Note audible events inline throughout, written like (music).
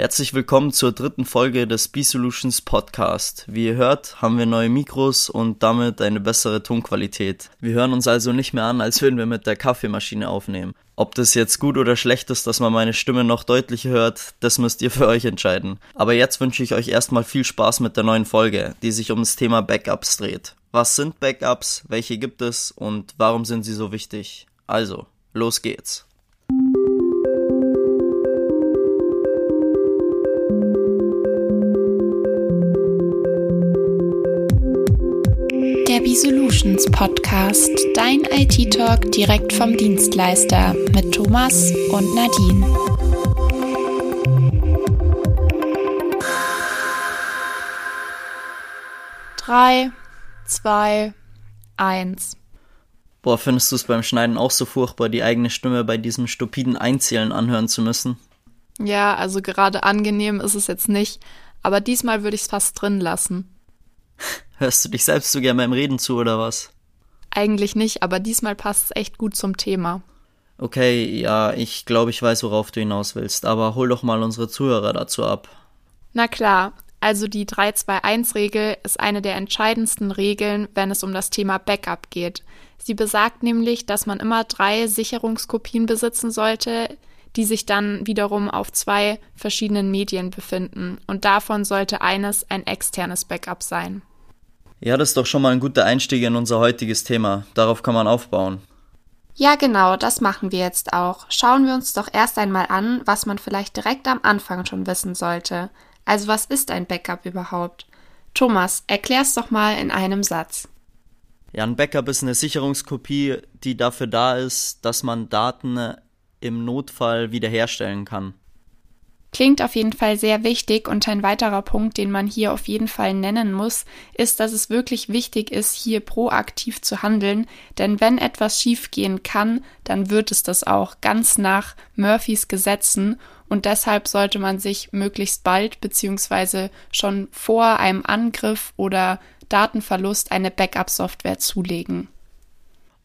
Herzlich willkommen zur dritten Folge des B-Solutions Podcast. Wie ihr hört, haben wir neue Mikros und damit eine bessere Tonqualität. Wir hören uns also nicht mehr an, als würden wir mit der Kaffeemaschine aufnehmen. Ob das jetzt gut oder schlecht ist, dass man meine Stimme noch deutlicher hört, das müsst ihr für euch entscheiden. Aber jetzt wünsche ich euch erstmal viel Spaß mit der neuen Folge, die sich um das Thema Backups dreht. Was sind Backups? Welche gibt es? Und warum sind sie so wichtig? Also, los geht's. Der B-Solutions Podcast, dein IT-Talk direkt vom Dienstleister mit Thomas und Nadine. Drei, zwei, eins. Boah, findest du es beim Schneiden auch so furchtbar, die eigene Stimme bei diesem stupiden Einzählen anhören zu müssen? Ja, also gerade angenehm ist es jetzt nicht, aber diesmal würde ich es fast drin lassen. Hörst du dich selbst so gern beim Reden zu oder was? Eigentlich nicht, aber diesmal passt es echt gut zum Thema. Okay, ja, ich glaube, ich weiß, worauf du hinaus willst, aber hol doch mal unsere Zuhörer dazu ab. Na klar, also die 3-2-1-Regel ist eine der entscheidendsten Regeln, wenn es um das Thema Backup geht. Sie besagt nämlich, dass man immer drei Sicherungskopien besitzen sollte, die sich dann wiederum auf zwei verschiedenen Medien befinden. Und davon sollte eines ein externes Backup sein. Ja, das ist doch schon mal ein guter Einstieg in unser heutiges Thema. Darauf kann man aufbauen. Ja, genau, das machen wir jetzt auch. Schauen wir uns doch erst einmal an, was man vielleicht direkt am Anfang schon wissen sollte. Also was ist ein Backup überhaupt? Thomas, erklär's doch mal in einem Satz. Ja, ein Backup ist eine Sicherungskopie, die dafür da ist, dass man Daten im Notfall wiederherstellen kann. Klingt auf jeden Fall sehr wichtig und ein weiterer Punkt, den man hier auf jeden Fall nennen muss, ist, dass es wirklich wichtig ist, hier proaktiv zu handeln, denn wenn etwas schiefgehen kann, dann wird es das auch ganz nach Murphys Gesetzen und deshalb sollte man sich möglichst bald beziehungsweise schon vor einem Angriff oder Datenverlust eine Backup-Software zulegen.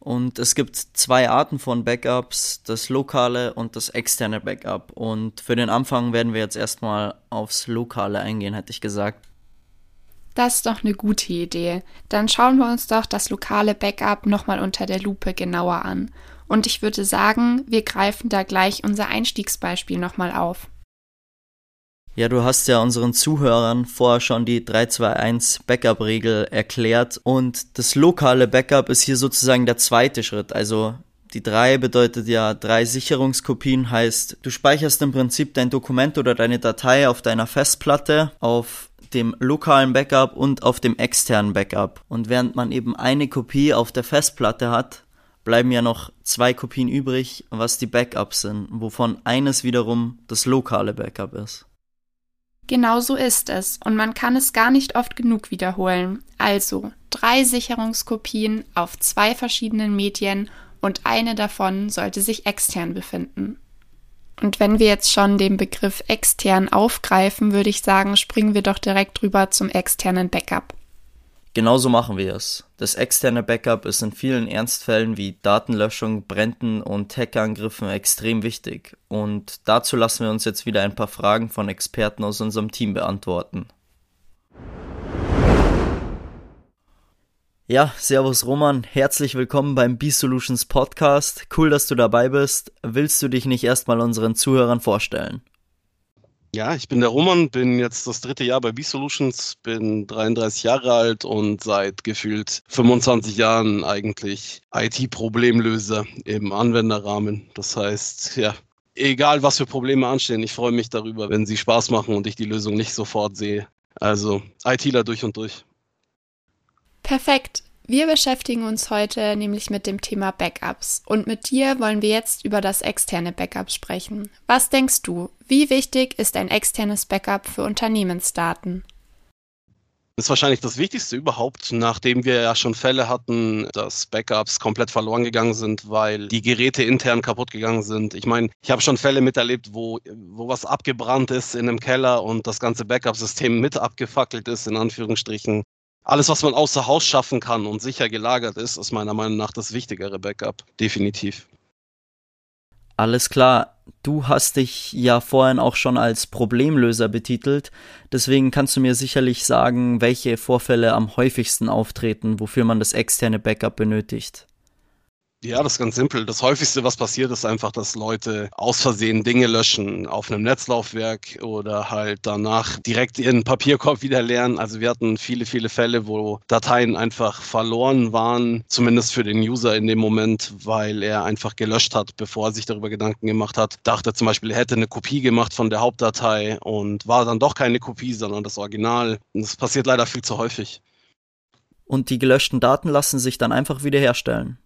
Und es gibt zwei Arten von Backups, das lokale und das externe Backup. Und für den Anfang werden wir jetzt erstmal aufs lokale eingehen, hätte ich gesagt. Das ist doch eine gute Idee. Dann schauen wir uns doch das lokale Backup nochmal unter der Lupe genauer an. Und ich würde sagen, wir greifen da gleich unser Einstiegsbeispiel nochmal auf. Ja, du hast ja unseren Zuhörern vorher schon die 321 Backup-Regel erklärt und das lokale Backup ist hier sozusagen der zweite Schritt. Also die 3 bedeutet ja drei Sicherungskopien, heißt du speicherst im Prinzip dein Dokument oder deine Datei auf deiner Festplatte, auf dem lokalen Backup und auf dem externen Backup. Und während man eben eine Kopie auf der Festplatte hat, bleiben ja noch zwei Kopien übrig, was die Backups sind, wovon eines wiederum das lokale Backup ist. Genau so ist es und man kann es gar nicht oft genug wiederholen. Also drei Sicherungskopien auf zwei verschiedenen Medien und eine davon sollte sich extern befinden. Und wenn wir jetzt schon den Begriff extern aufgreifen, würde ich sagen, springen wir doch direkt rüber zum externen Backup. Genauso machen wir es. Das externe Backup ist in vielen Ernstfällen wie Datenlöschung, Bränden und Hackerangriffen extrem wichtig. Und dazu lassen wir uns jetzt wieder ein paar Fragen von Experten aus unserem Team beantworten. Ja, Servus Roman, herzlich willkommen beim B-Solutions Podcast. Cool, dass du dabei bist. Willst du dich nicht erstmal unseren Zuhörern vorstellen? Ja, ich bin der Roman, bin jetzt das dritte Jahr bei B-Solutions, bin 33 Jahre alt und seit gefühlt 25 Jahren eigentlich IT-Problemlöser im Anwenderrahmen. Das heißt, ja, egal was für Probleme anstehen, ich freue mich darüber, wenn sie Spaß machen und ich die Lösung nicht sofort sehe. Also ITler durch und durch. Perfekt. Wir beschäftigen uns heute nämlich mit dem Thema Backups und mit dir wollen wir jetzt über das externe Backup sprechen. Was denkst du, wie wichtig ist ein externes Backup für Unternehmensdaten? Das ist wahrscheinlich das Wichtigste überhaupt, nachdem wir ja schon Fälle hatten, dass Backups komplett verloren gegangen sind, weil die Geräte intern kaputt gegangen sind. Ich meine, ich habe schon Fälle miterlebt, wo, wo was abgebrannt ist in einem Keller und das ganze Backup-System mit abgefackelt ist, in Anführungsstrichen alles, was man außer Haus schaffen kann und sicher gelagert ist, ist meiner Meinung nach das wichtigere Backup. Definitiv. Alles klar. Du hast dich ja vorhin auch schon als Problemlöser betitelt, deswegen kannst du mir sicherlich sagen, welche Vorfälle am häufigsten auftreten, wofür man das externe Backup benötigt. Ja, das ist ganz simpel. Das häufigste, was passiert, ist einfach, dass Leute aus Versehen Dinge löschen auf einem Netzlaufwerk oder halt danach direkt ihren Papierkorb wieder leeren. Also wir hatten viele, viele Fälle, wo Dateien einfach verloren waren, zumindest für den User in dem Moment, weil er einfach gelöscht hat, bevor er sich darüber Gedanken gemacht hat. Dachte zum Beispiel, er hätte eine Kopie gemacht von der Hauptdatei und war dann doch keine Kopie, sondern das Original. Und das passiert leider viel zu häufig. Und die gelöschten Daten lassen sich dann einfach wiederherstellen.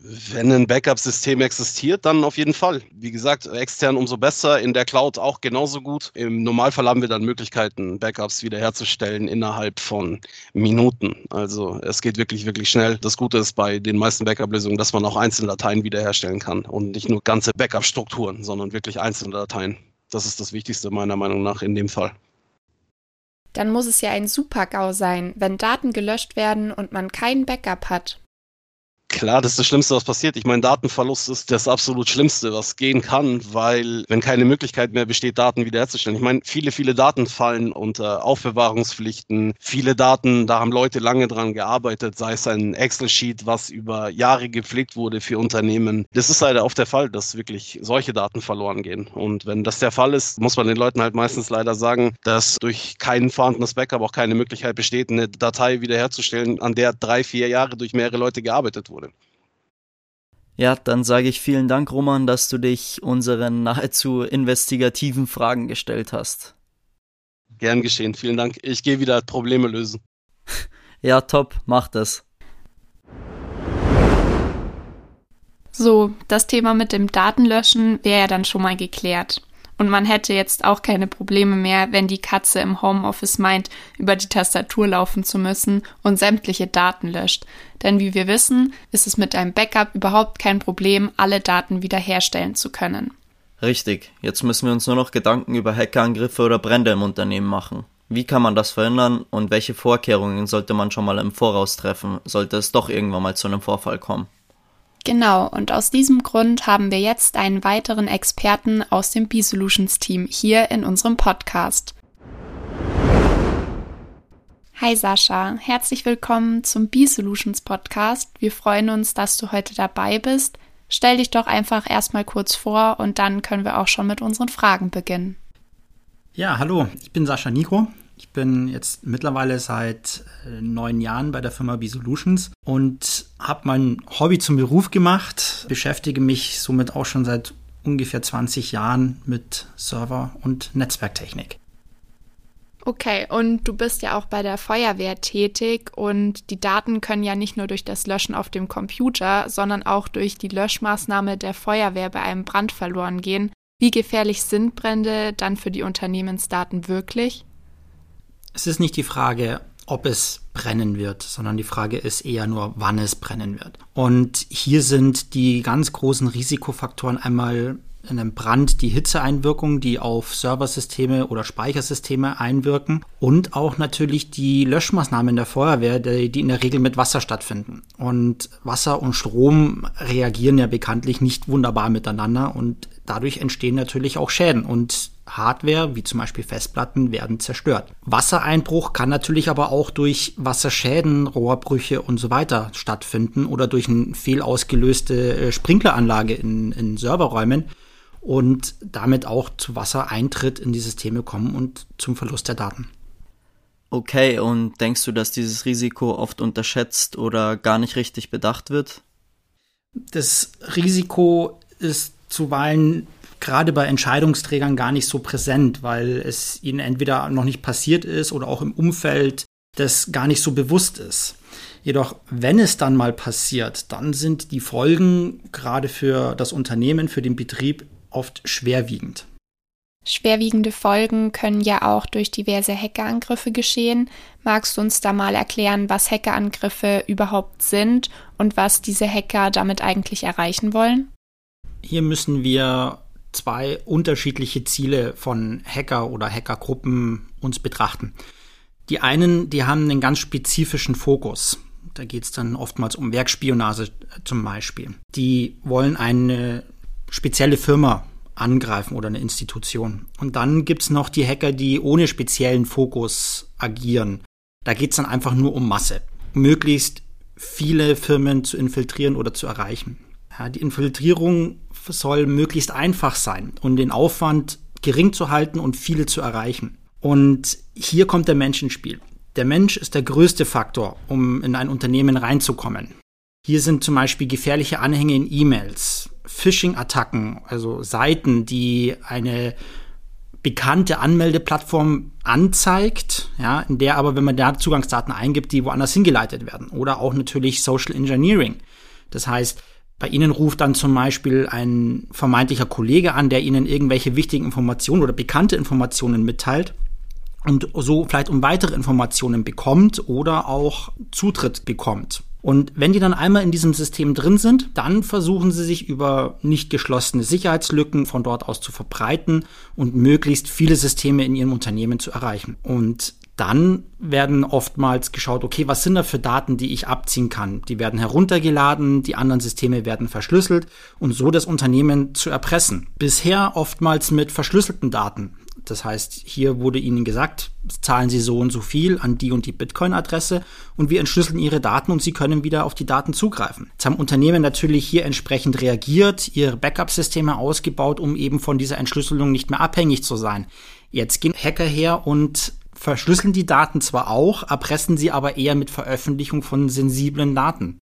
Wenn ein Backup-System existiert, dann auf jeden Fall. Wie gesagt, extern umso besser, in der Cloud auch genauso gut. Im Normalfall haben wir dann Möglichkeiten, Backups wiederherzustellen innerhalb von Minuten. Also es geht wirklich, wirklich schnell. Das Gute ist bei den meisten Backup-Lösungen, dass man auch einzelne Dateien wiederherstellen kann und nicht nur ganze Backup-Strukturen, sondern wirklich einzelne Dateien. Das ist das Wichtigste meiner Meinung nach in dem Fall. Dann muss es ja ein Super-GAU sein, wenn Daten gelöscht werden und man kein Backup hat. Klar, das ist das Schlimmste, was passiert. Ich meine, Datenverlust ist das absolut Schlimmste, was gehen kann, weil wenn keine Möglichkeit mehr besteht, Daten wiederherzustellen. Ich meine, viele, viele Daten fallen unter Aufbewahrungspflichten. Viele Daten, da haben Leute lange dran gearbeitet, sei es ein Excel-Sheet, was über Jahre gepflegt wurde für Unternehmen. Das ist leider oft der Fall, dass wirklich solche Daten verloren gehen. Und wenn das der Fall ist, muss man den Leuten halt meistens leider sagen, dass durch kein vorhandenes Backup auch keine Möglichkeit besteht, eine Datei wiederherzustellen, an der drei, vier Jahre durch mehrere Leute gearbeitet wurde. Ja, dann sage ich vielen Dank, Roman, dass du dich unseren nahezu investigativen Fragen gestellt hast. Gern geschehen, vielen Dank. Ich gehe wieder Probleme lösen. (laughs) ja, top, mach das. So, das Thema mit dem Datenlöschen wäre ja dann schon mal geklärt. Und man hätte jetzt auch keine Probleme mehr, wenn die Katze im Homeoffice meint, über die Tastatur laufen zu müssen und sämtliche Daten löscht. Denn wie wir wissen, ist es mit einem Backup überhaupt kein Problem, alle Daten wiederherstellen zu können. Richtig, jetzt müssen wir uns nur noch Gedanken über Hackerangriffe oder Brände im Unternehmen machen. Wie kann man das verhindern und welche Vorkehrungen sollte man schon mal im Voraus treffen, sollte es doch irgendwann mal zu einem Vorfall kommen? Genau, und aus diesem Grund haben wir jetzt einen weiteren Experten aus dem B-Solutions Team hier in unserem Podcast. Hi Sascha, herzlich willkommen zum B-Solutions Podcast. Wir freuen uns, dass du heute dabei bist. Stell dich doch einfach erstmal kurz vor und dann können wir auch schon mit unseren Fragen beginnen. Ja, hallo, ich bin Sascha Nico. Ich bin jetzt mittlerweile seit äh, neun Jahren bei der Firma B-Solutions und habe mein Hobby zum Beruf gemacht, beschäftige mich somit auch schon seit ungefähr 20 Jahren mit Server- und Netzwerktechnik. Okay, und du bist ja auch bei der Feuerwehr tätig und die Daten können ja nicht nur durch das Löschen auf dem Computer, sondern auch durch die Löschmaßnahme der Feuerwehr bei einem Brand verloren gehen. Wie gefährlich sind Brände dann für die Unternehmensdaten wirklich? Es ist nicht die Frage, ob es brennen wird, sondern die Frage ist eher nur, wann es brennen wird. Und hier sind die ganz großen Risikofaktoren einmal in einem Brand die Hitzeeinwirkung, die auf Serversysteme oder Speichersysteme einwirken und auch natürlich die Löschmaßnahmen der Feuerwehr, die in der Regel mit Wasser stattfinden. Und Wasser und Strom reagieren ja bekanntlich nicht wunderbar miteinander und dadurch entstehen natürlich auch Schäden und Hardware, wie zum Beispiel Festplatten, werden zerstört. Wassereinbruch kann natürlich aber auch durch Wasserschäden, Rohrbrüche und so weiter stattfinden oder durch eine fehlausgelöste äh, Sprinkleranlage in, in Serverräumen und damit auch zu Wassereintritt in die Systeme kommen und zum Verlust der Daten. Okay, und denkst du, dass dieses Risiko oft unterschätzt oder gar nicht richtig bedacht wird? Das Risiko ist zuweilen gerade bei Entscheidungsträgern gar nicht so präsent, weil es ihnen entweder noch nicht passiert ist oder auch im Umfeld das gar nicht so bewusst ist. Jedoch, wenn es dann mal passiert, dann sind die Folgen gerade für das Unternehmen, für den Betrieb oft schwerwiegend. Schwerwiegende Folgen können ja auch durch diverse Hackerangriffe geschehen. Magst du uns da mal erklären, was Hackerangriffe überhaupt sind und was diese Hacker damit eigentlich erreichen wollen? Hier müssen wir zwei unterschiedliche Ziele von Hacker oder Hackergruppen uns betrachten. Die einen, die haben einen ganz spezifischen Fokus. Da geht es dann oftmals um Werkspionage zum Beispiel. Die wollen eine spezielle Firma angreifen oder eine Institution. Und dann gibt's noch die Hacker, die ohne speziellen Fokus agieren. Da geht's dann einfach nur um Masse. Möglichst viele Firmen zu infiltrieren oder zu erreichen. Ja, die Infiltrierung soll möglichst einfach sein und den Aufwand gering zu halten und viele zu erreichen. Und hier kommt der Mensch ins Spiel. Der Mensch ist der größte Faktor, um in ein Unternehmen reinzukommen. Hier sind zum Beispiel gefährliche Anhänge in E-Mails, Phishing-Attacken, also Seiten, die eine bekannte Anmeldeplattform anzeigt, ja, in der aber, wenn man da Zugangsdaten eingibt, die woanders hingeleitet werden. Oder auch natürlich Social Engineering. Das heißt, bei Ihnen ruft dann zum Beispiel ein vermeintlicher Kollege an, der Ihnen irgendwelche wichtigen Informationen oder bekannte Informationen mitteilt und so vielleicht um weitere Informationen bekommt oder auch Zutritt bekommt. Und wenn die dann einmal in diesem System drin sind, dann versuchen sie sich über nicht geschlossene Sicherheitslücken von dort aus zu verbreiten und möglichst viele Systeme in ihrem Unternehmen zu erreichen. Und dann werden oftmals geschaut, okay, was sind da für Daten, die ich abziehen kann? Die werden heruntergeladen, die anderen Systeme werden verschlüsselt und so das Unternehmen zu erpressen. Bisher oftmals mit verschlüsselten Daten. Das heißt, hier wurde Ihnen gesagt, zahlen Sie so und so viel an die und die Bitcoin-Adresse und wir entschlüsseln Ihre Daten und Sie können wieder auf die Daten zugreifen. Jetzt haben Unternehmen natürlich hier entsprechend reagiert, ihre Backup-Systeme ausgebaut, um eben von dieser Entschlüsselung nicht mehr abhängig zu sein. Jetzt gehen Hacker her und verschlüsseln die Daten zwar auch, erpressen sie aber eher mit Veröffentlichung von sensiblen Daten.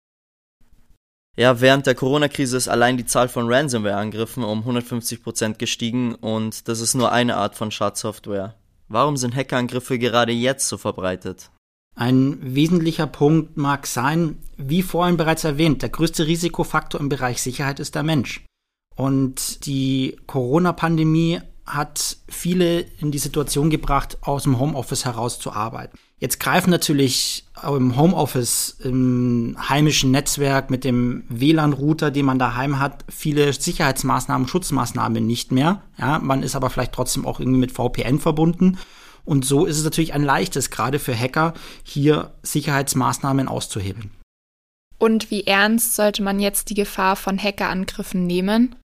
Ja, während der Corona-Krise ist allein die Zahl von Ransomware-Angriffen um 150 Prozent gestiegen und das ist nur eine Art von Schadsoftware. Warum sind Hackerangriffe gerade jetzt so verbreitet? Ein wesentlicher Punkt mag sein, wie vorhin bereits erwähnt, der größte Risikofaktor im Bereich Sicherheit ist der Mensch. Und die Corona-Pandemie hat viele in die Situation gebracht, aus dem Homeoffice heraus zu arbeiten. Jetzt greifen natürlich im Homeoffice, im heimischen Netzwerk mit dem WLAN-Router, den man daheim hat, viele Sicherheitsmaßnahmen, Schutzmaßnahmen nicht mehr. Ja, man ist aber vielleicht trotzdem auch irgendwie mit VPN verbunden. Und so ist es natürlich ein leichtes, gerade für Hacker, hier Sicherheitsmaßnahmen auszuhebeln. Und wie ernst sollte man jetzt die Gefahr von Hackerangriffen nehmen?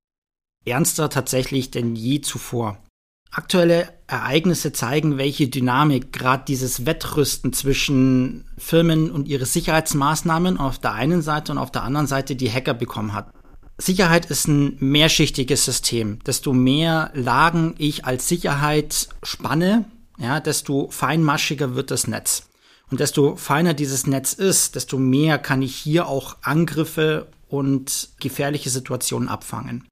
Ernster tatsächlich denn je zuvor. Aktuelle Ereignisse zeigen, welche Dynamik gerade dieses Wettrüsten zwischen Firmen und ihre Sicherheitsmaßnahmen auf der einen Seite und auf der anderen Seite die Hacker bekommen hat. Sicherheit ist ein mehrschichtiges System. Desto mehr Lagen ich als Sicherheit spanne, ja, desto feinmaschiger wird das Netz. Und desto feiner dieses Netz ist, desto mehr kann ich hier auch Angriffe und gefährliche Situationen abfangen.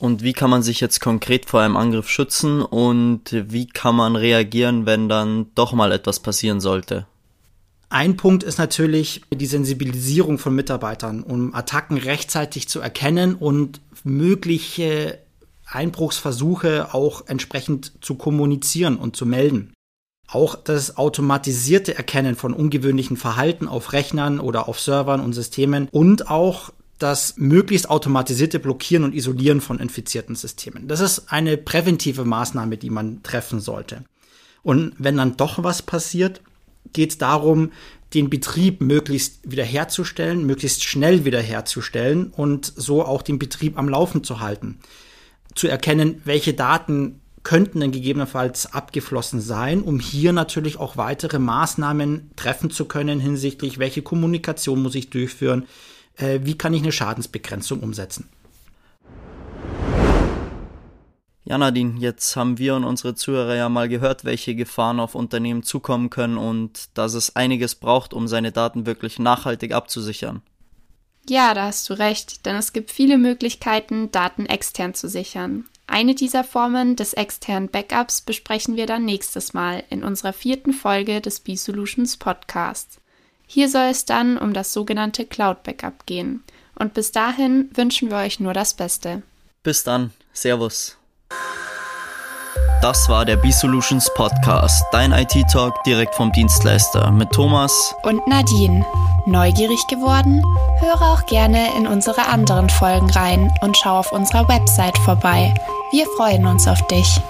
Und wie kann man sich jetzt konkret vor einem Angriff schützen und wie kann man reagieren, wenn dann doch mal etwas passieren sollte? Ein Punkt ist natürlich die Sensibilisierung von Mitarbeitern, um Attacken rechtzeitig zu erkennen und mögliche Einbruchsversuche auch entsprechend zu kommunizieren und zu melden. Auch das automatisierte Erkennen von ungewöhnlichen Verhalten auf Rechnern oder auf Servern und Systemen und auch das möglichst automatisierte Blockieren und Isolieren von infizierten Systemen. Das ist eine präventive Maßnahme, die man treffen sollte. Und wenn dann doch was passiert, geht es darum, den Betrieb möglichst wiederherzustellen, möglichst schnell wiederherzustellen und so auch den Betrieb am Laufen zu halten. Zu erkennen, welche Daten könnten denn gegebenenfalls abgeflossen sein, um hier natürlich auch weitere Maßnahmen treffen zu können hinsichtlich, welche Kommunikation muss ich durchführen, äh, wie kann ich eine Schadensbegrenzung umsetzen. Ja, Nadine, jetzt haben wir und unsere Zuhörer ja mal gehört, welche Gefahren auf Unternehmen zukommen können und dass es einiges braucht, um seine Daten wirklich nachhaltig abzusichern. Ja, da hast du recht, denn es gibt viele Möglichkeiten, Daten extern zu sichern. Eine dieser Formen des externen Backups besprechen wir dann nächstes Mal in unserer vierten Folge des B-Solutions Podcasts. Hier soll es dann um das sogenannte Cloud Backup gehen. Und bis dahin wünschen wir euch nur das Beste. Bis dann. Servus. Das war der B-Solutions Podcast, dein IT-Talk direkt vom Dienstleister mit Thomas und Nadine. Neugierig geworden? Höre auch gerne in unsere anderen Folgen rein und schau auf unserer Website vorbei. Wir freuen uns auf dich.